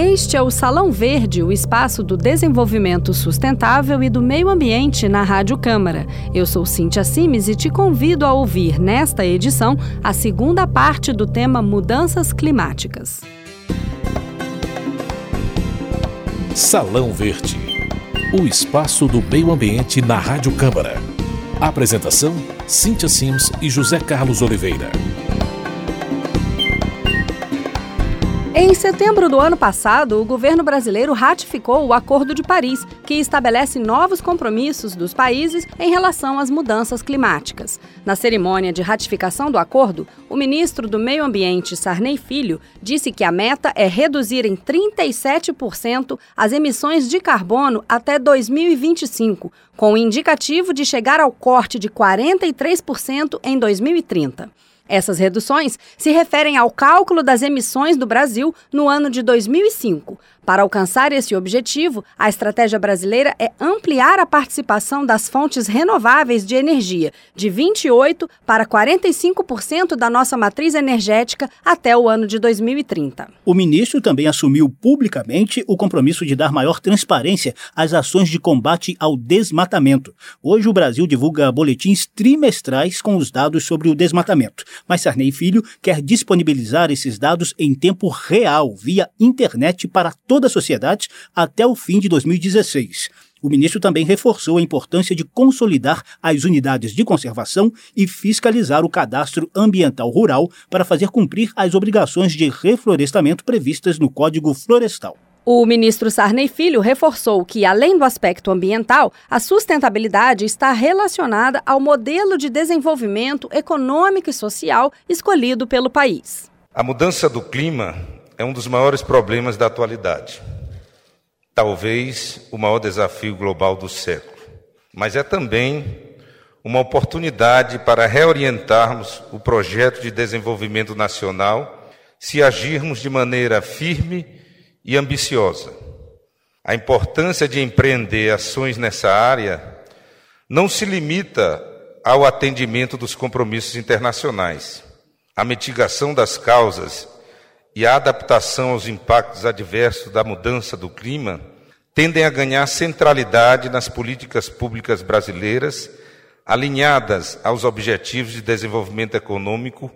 Este é o Salão Verde, o espaço do desenvolvimento sustentável e do meio ambiente na Rádio Câmara. Eu sou Cíntia Simes e te convido a ouvir nesta edição a segunda parte do tema Mudanças Climáticas. Salão Verde, o espaço do meio ambiente na Rádio Câmara. Apresentação: Cíntia Sims e José Carlos Oliveira. Em setembro do ano passado, o governo brasileiro ratificou o Acordo de Paris, que estabelece novos compromissos dos países em relação às mudanças climáticas. Na cerimônia de ratificação do acordo, o ministro do Meio Ambiente, Sarney Filho, disse que a meta é reduzir em 37% as emissões de carbono até 2025, com o indicativo de chegar ao corte de 43% em 2030. Essas reduções se referem ao cálculo das emissões do Brasil no ano de 2005, para alcançar esse objetivo, a estratégia brasileira é ampliar a participação das fontes renováveis de energia, de 28% para 45% da nossa matriz energética até o ano de 2030. O ministro também assumiu publicamente o compromisso de dar maior transparência às ações de combate ao desmatamento. Hoje, o Brasil divulga boletins trimestrais com os dados sobre o desmatamento, mas Sarney Filho quer disponibilizar esses dados em tempo real, via internet, para todos toda a sociedade até o fim de 2016. O ministro também reforçou a importância de consolidar as unidades de conservação e fiscalizar o cadastro ambiental rural para fazer cumprir as obrigações de reflorestamento previstas no Código Florestal. O ministro Sarney Filho reforçou que, além do aspecto ambiental, a sustentabilidade está relacionada ao modelo de desenvolvimento econômico e social escolhido pelo país. A mudança do clima é um dos maiores problemas da atualidade. Talvez o maior desafio global do século. Mas é também uma oportunidade para reorientarmos o projeto de desenvolvimento nacional se agirmos de maneira firme e ambiciosa. A importância de empreender ações nessa área não se limita ao atendimento dos compromissos internacionais. A mitigação das causas e a adaptação aos impactos adversos da mudança do clima tendem a ganhar centralidade nas políticas públicas brasileiras, alinhadas aos objetivos de desenvolvimento econômico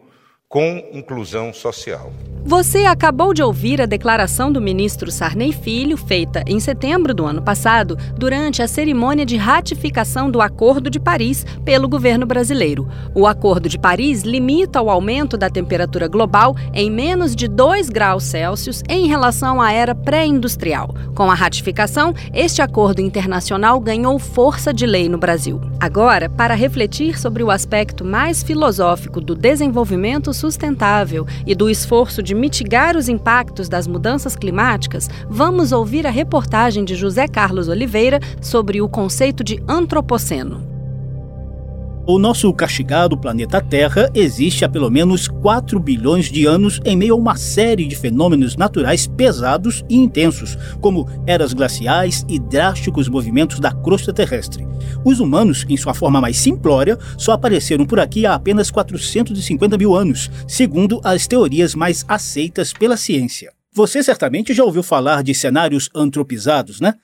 com inclusão social. Você acabou de ouvir a declaração do ministro Sarney Filho, feita em setembro do ano passado, durante a cerimônia de ratificação do Acordo de Paris pelo governo brasileiro. O Acordo de Paris limita o aumento da temperatura global em menos de 2 graus Celsius em relação à era pré-industrial. Com a ratificação, este acordo internacional ganhou força de lei no Brasil. Agora, para refletir sobre o aspecto mais filosófico do desenvolvimento sustentável e do esforço de mitigar os impactos das mudanças climáticas, vamos ouvir a reportagem de José Carlos Oliveira sobre o conceito de antropoceno. O nosso castigado planeta Terra existe há pelo menos 4 bilhões de anos em meio a uma série de fenômenos naturais pesados e intensos, como eras glaciais e drásticos movimentos da crosta terrestre. Os humanos, em sua forma mais simplória, só apareceram por aqui há apenas 450 mil anos, segundo as teorias mais aceitas pela ciência. Você certamente já ouviu falar de cenários antropizados, né?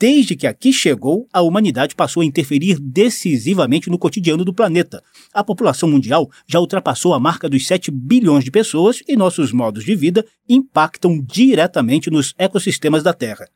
Desde que aqui chegou, a humanidade passou a interferir decisivamente no cotidiano do planeta. A população mundial já ultrapassou a marca dos 7 bilhões de pessoas e nossos modos de vida impactam diretamente nos ecossistemas da Terra.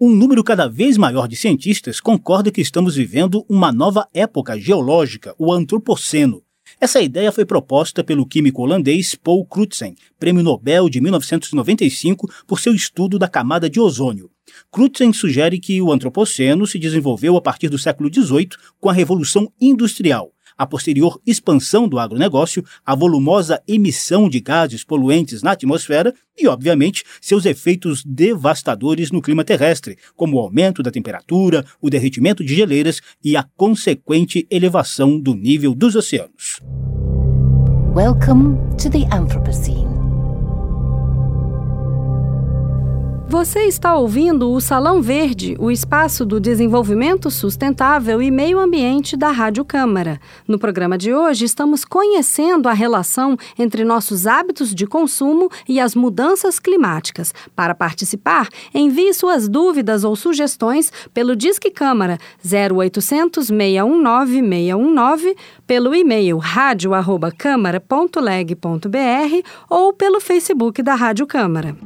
Um número cada vez maior de cientistas concorda que estamos vivendo uma nova época geológica, o Antropoceno. Essa ideia foi proposta pelo químico holandês Paul Crutzen, prêmio Nobel de 1995 por seu estudo da camada de ozônio. Crutzen sugere que o antropoceno se desenvolveu a partir do século XVIII com a Revolução Industrial, a posterior expansão do agronegócio, a volumosa emissão de gases poluentes na atmosfera e, obviamente, seus efeitos devastadores no clima terrestre, como o aumento da temperatura, o derretimento de geleiras e a consequente elevação do nível dos oceanos. Welcome to the Anthropocene. Você está ouvindo o Salão Verde, o espaço do desenvolvimento sustentável e meio ambiente da Rádio Câmara. No programa de hoje, estamos conhecendo a relação entre nossos hábitos de consumo e as mudanças climáticas. Para participar, envie suas dúvidas ou sugestões pelo Disque Câmara 0800 619 619, pelo e-mail radio@câmara.leg.br ou pelo Facebook da Rádio Câmara.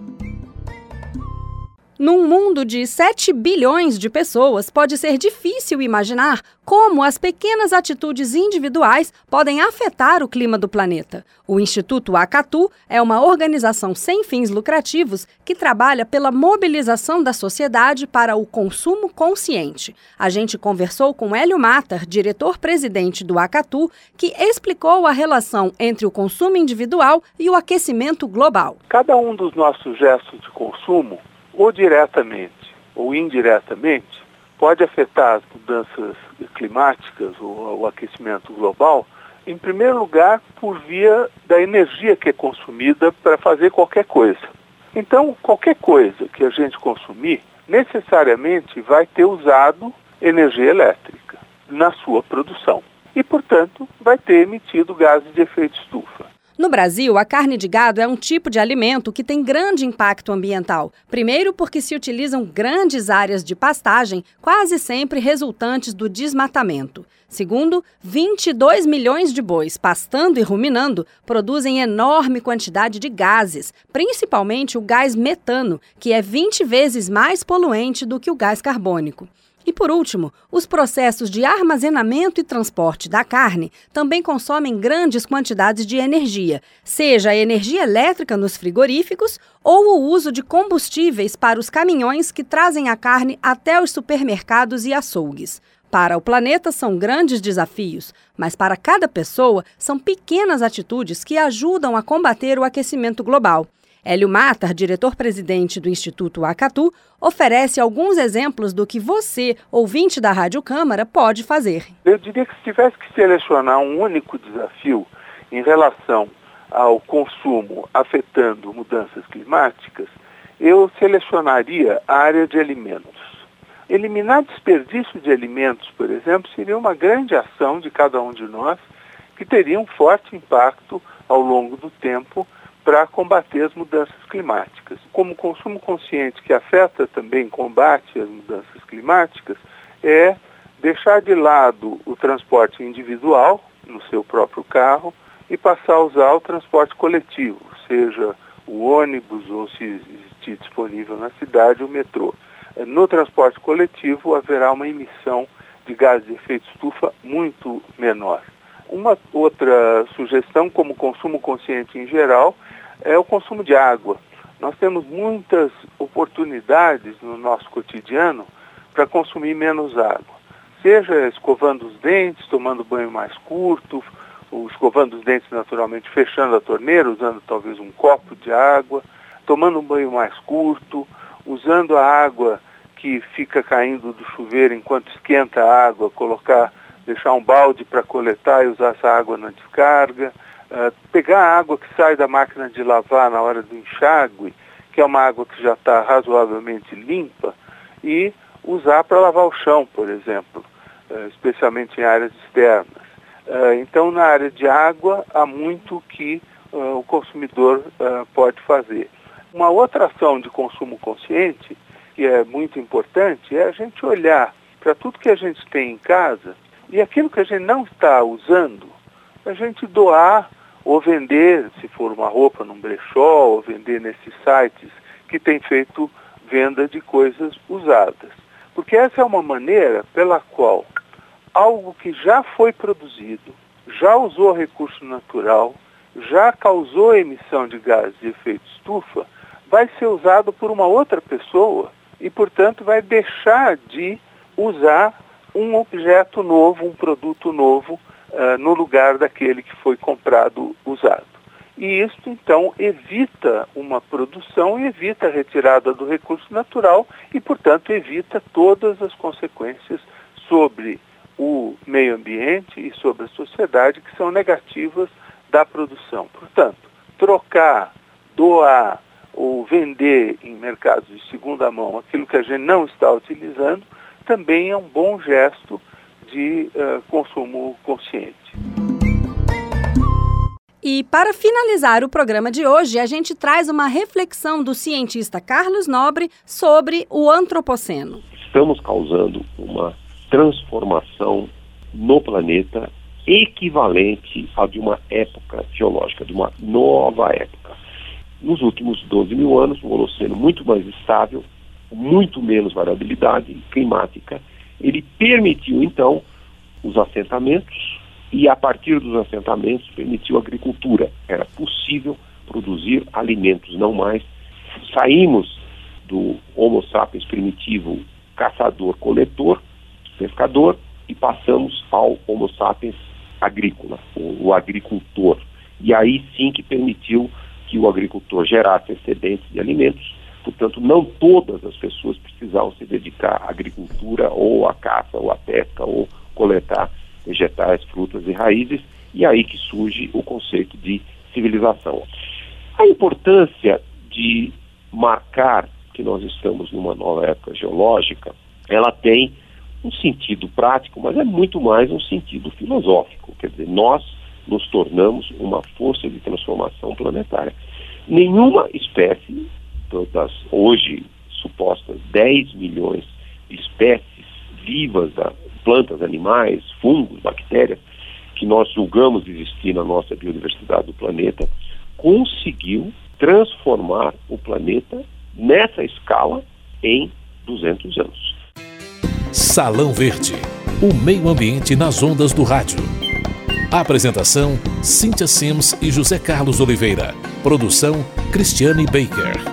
Num mundo de 7 bilhões de pessoas, pode ser difícil imaginar como as pequenas atitudes individuais podem afetar o clima do planeta. O Instituto Acatu é uma organização sem fins lucrativos que trabalha pela mobilização da sociedade para o consumo consciente. A gente conversou com Hélio Matar, diretor-presidente do Acatu, que explicou a relação entre o consumo individual e o aquecimento global. Cada um dos nossos gestos de consumo ou diretamente ou indiretamente, pode afetar as mudanças climáticas ou o aquecimento global, em primeiro lugar, por via da energia que é consumida para fazer qualquer coisa. Então, qualquer coisa que a gente consumir, necessariamente vai ter usado energia elétrica na sua produção. E, portanto, vai ter emitido gases de efeito estufa. No Brasil, a carne de gado é um tipo de alimento que tem grande impacto ambiental. Primeiro, porque se utilizam grandes áreas de pastagem, quase sempre resultantes do desmatamento. Segundo, 22 milhões de bois pastando e ruminando produzem enorme quantidade de gases, principalmente o gás metano, que é 20 vezes mais poluente do que o gás carbônico. E por último, os processos de armazenamento e transporte da carne também consomem grandes quantidades de energia, seja a energia elétrica nos frigoríficos ou o uso de combustíveis para os caminhões que trazem a carne até os supermercados e açougues. Para o planeta são grandes desafios, mas para cada pessoa são pequenas atitudes que ajudam a combater o aquecimento global. Hélio Matar, diretor-presidente do Instituto Acatu, oferece alguns exemplos do que você, ouvinte da Rádio Câmara, pode fazer. Eu diria que se tivesse que selecionar um único desafio em relação ao consumo afetando mudanças climáticas, eu selecionaria a área de alimentos. Eliminar desperdício de alimentos, por exemplo, seria uma grande ação de cada um de nós que teria um forte impacto ao longo do tempo para combater as mudanças climáticas. Como consumo consciente que afeta também combate as mudanças climáticas é deixar de lado o transporte individual no seu próprio carro e passar a usar o transporte coletivo, seja o ônibus ou se existir disponível na cidade o metrô. No transporte coletivo haverá uma emissão de gases de efeito estufa muito menor. Uma outra sugestão, como consumo consciente em geral, é o consumo de água. Nós temos muitas oportunidades no nosso cotidiano para consumir menos água. Seja escovando os dentes, tomando banho mais curto, ou escovando os dentes naturalmente fechando a torneira, usando talvez um copo de água, tomando um banho mais curto, usando a água que fica caindo do chuveiro enquanto esquenta a água, colocar, deixar um balde para coletar e usar essa água na descarga, uh, pegar a água que sai da máquina de lavar na hora do enxágue, que é uma água que já está razoavelmente limpa, e usar para lavar o chão, por exemplo, uh, especialmente em áreas externas. Uh, então, na área de água, há muito que o consumidor pode fazer. Uma outra ação de consumo consciente que é muito importante é a gente olhar para tudo que a gente tem em casa e aquilo que a gente não está usando, a gente doar ou vender, se for uma roupa num brechó, ou vender nesses sites que tem feito venda de coisas usadas. Porque essa é uma maneira pela qual algo que já foi produzido, já usou recurso natural, já causou emissão de gases de efeito estufa, vai ser usado por uma outra pessoa e, portanto, vai deixar de usar um objeto novo, um produto novo, uh, no lugar daquele que foi comprado usado. E isso, então, evita uma produção evita a retirada do recurso natural e, portanto, evita todas as consequências sobre o meio ambiente e sobre a sociedade que são negativas da produção. Portanto, trocar, doar ou vender em mercados de segunda mão aquilo que a gente não está utilizando, também é um bom gesto de uh, consumo consciente. E para finalizar o programa de hoje, a gente traz uma reflexão do cientista Carlos Nobre sobre o antropoceno. Estamos causando uma transformação no planeta equivalente à de uma época geológica, de uma nova época. Nos últimos 12 mil anos, um Holoceno muito mais estável, muito menos variabilidade climática, ele permitiu então os assentamentos, e a partir dos assentamentos permitiu a agricultura. Era possível produzir alimentos, não mais. Saímos do Homo sapiens primitivo caçador-coletor, pescador, e passamos ao Homo sapiens agrícola, o, o, agricultor. E aí sim que permitiu que o agricultor gerasse excedentes de alimentos. Portanto, não todas as pessoas precisavam se dedicar à agricultura ou à caça ou à pesca ou coletar vegetais, frutas e raízes, e aí que surge o conceito de civilização. A importância de marcar que nós estamos numa nova época geológica, ela tem um sentido prático, mas é muito mais um sentido filosófico. Quer dizer, nós nos tornamos uma força de transformação planetária. Nenhuma espécie das hoje supostas 10 milhões de espécies vivas da, plantas, animais, fungos, bactérias, que nós julgamos existir na nossa biodiversidade do planeta, conseguiu transformar o planeta nessa escala em 200 anos. Salão Verde, o meio ambiente nas ondas do rádio. Apresentação: Cíntia Sims e José Carlos Oliveira. Produção: Cristiane Baker.